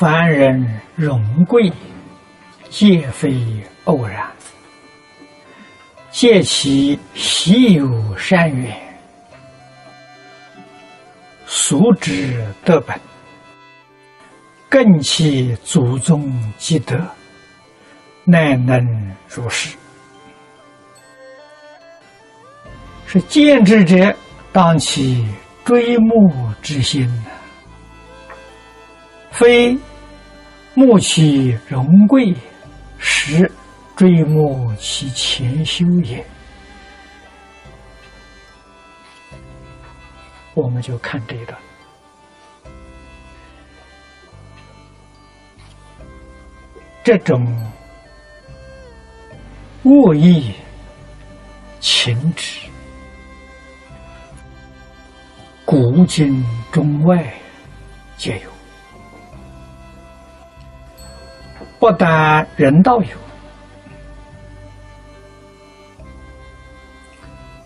凡人荣贵，皆非偶然，借其习有善缘，俗之德本，更其祖宗积德，乃能如是。是见之者，当其追慕之心非莫其荣贵，实追慕其前修也。我们就看这一段，这种恶意情执。古今中外皆有，不但人道有，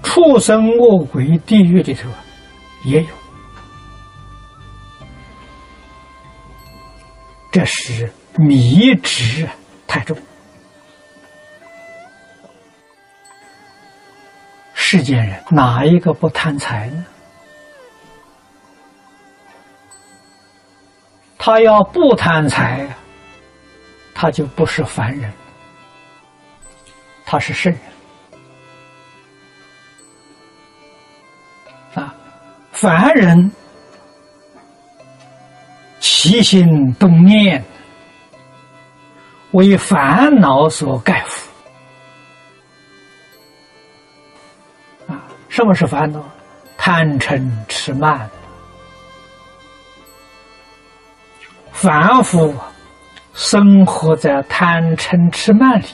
畜生恶鬼地狱里头也有。这是迷执太重，世间人哪一个不贪财呢？他要不贪财，他就不是凡人，他是圣人啊！凡人起心动念，为烦恼所盖覆啊！什么是烦恼？贪嗔痴慢。凡夫生活在贪嗔痴慢里，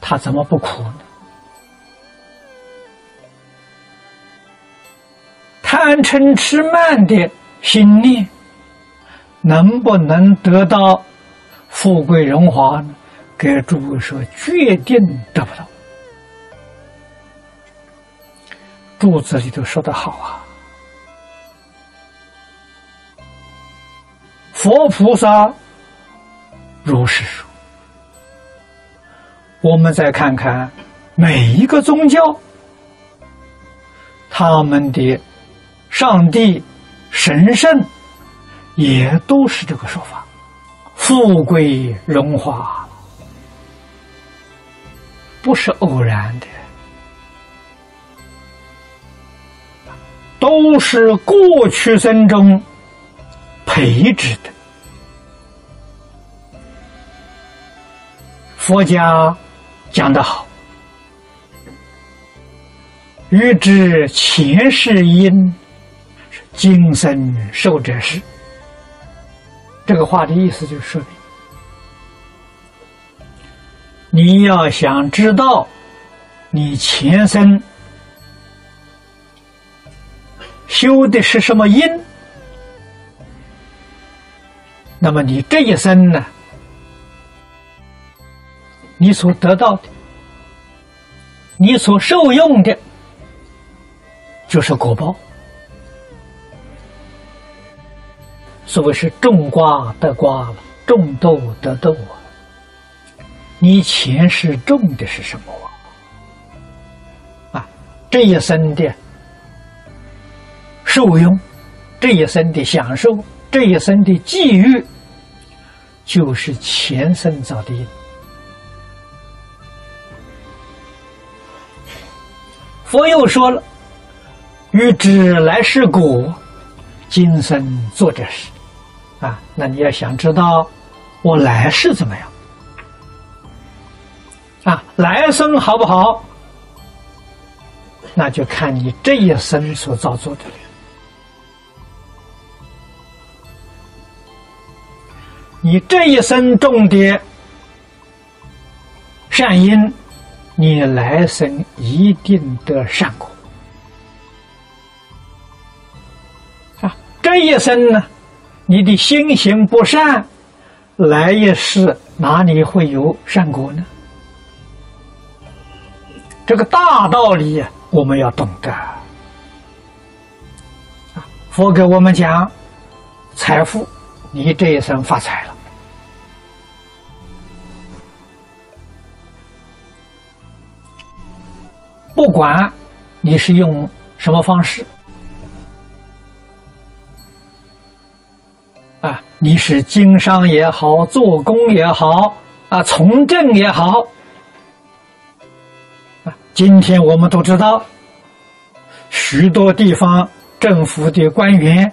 他怎么不苦呢？贪嗔痴慢的心念，能不能得到富贵荣华呢？给诸位说，决定得不到。柱子里头说的好啊。佛菩萨如是说。我们再看看每一个宗教，他们的上帝、神圣也都是这个说法：富贵荣华，不是偶然的，都是过去生中培植的。佛家讲得好，欲知前世因，今生受者是。这个话的意思就是说，你要想知道你前生修的是什么因，那么你这一生呢？你所得到的，你所受用的，就是果报。所谓是种瓜得瓜，种豆得豆啊。你前世种的是什么啊？这一生的受用，这一生的享受，这一生的际遇，就是前生造的因。佛又说了：“欲知来世果，今生做这事。”啊，那你要想知道我来世怎么样？啊，来生好不好？那就看你这一生所造作的了。你这一生种的善因。你来生一定得善果啊！这一生呢，你的心行不善，来一世哪里会有善果呢？这个大道理我们要懂得啊！佛给我们讲，财富，你这一生发财了。不管你是用什么方式，啊，你是经商也好，做工也好，啊，从政也好，啊，今天我们都知道，许多地方政府的官员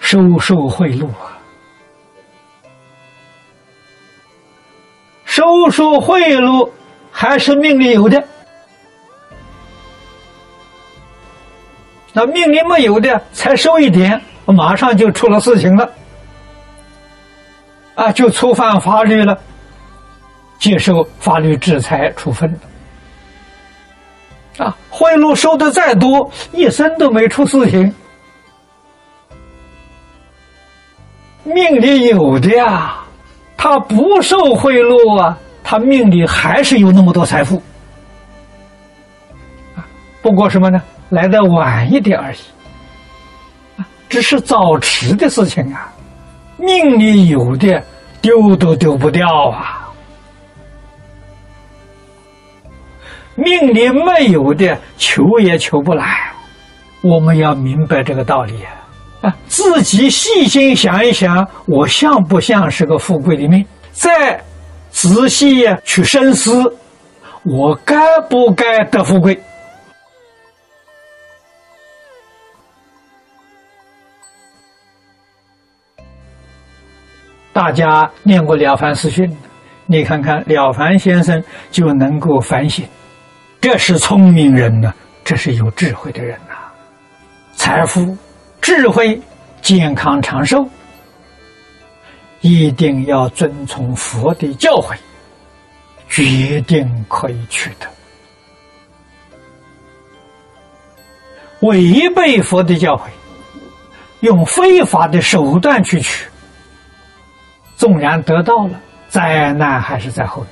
收受贿赂啊。收受贿赂还是命里有的，那命里没有的才收一点，马上就出了事情了，啊，就触犯法律了，接受法律制裁处分。啊，贿赂收的再多，一生都没出事情，命里有的呀。他不受贿赂啊，他命里还是有那么多财富，不过什么呢？来的晚一点而已，只是早迟的事情啊。命里有的丢都丢不掉啊，命里没有的求也求不来。我们要明白这个道理。自己细心想一想，我像不像是个富贵的命？再仔细去深思，我该不该得富贵？大家念过《了凡四训》，你看看了凡先生就能够反省，这是聪明人呐，这是有智慧的人呐，财富。智慧、健康、长寿，一定要遵从佛的教诲，决定可以取得。违背佛的教诲，用非法的手段去取，纵然得到了，灾难还是在后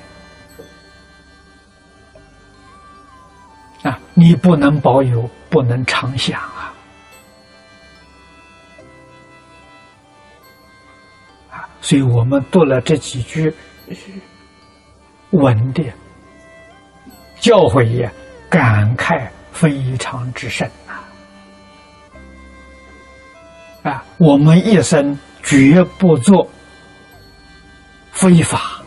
面。啊，你不能保有，不能常享所以我们读了这几句文的教诲也感慨非常之深啊！啊，我们一生绝不做非法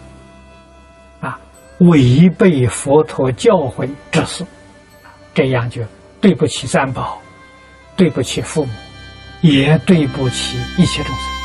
啊违背佛陀教诲之事，这样就对不起三宝，对不起父母，也对不起一切众生。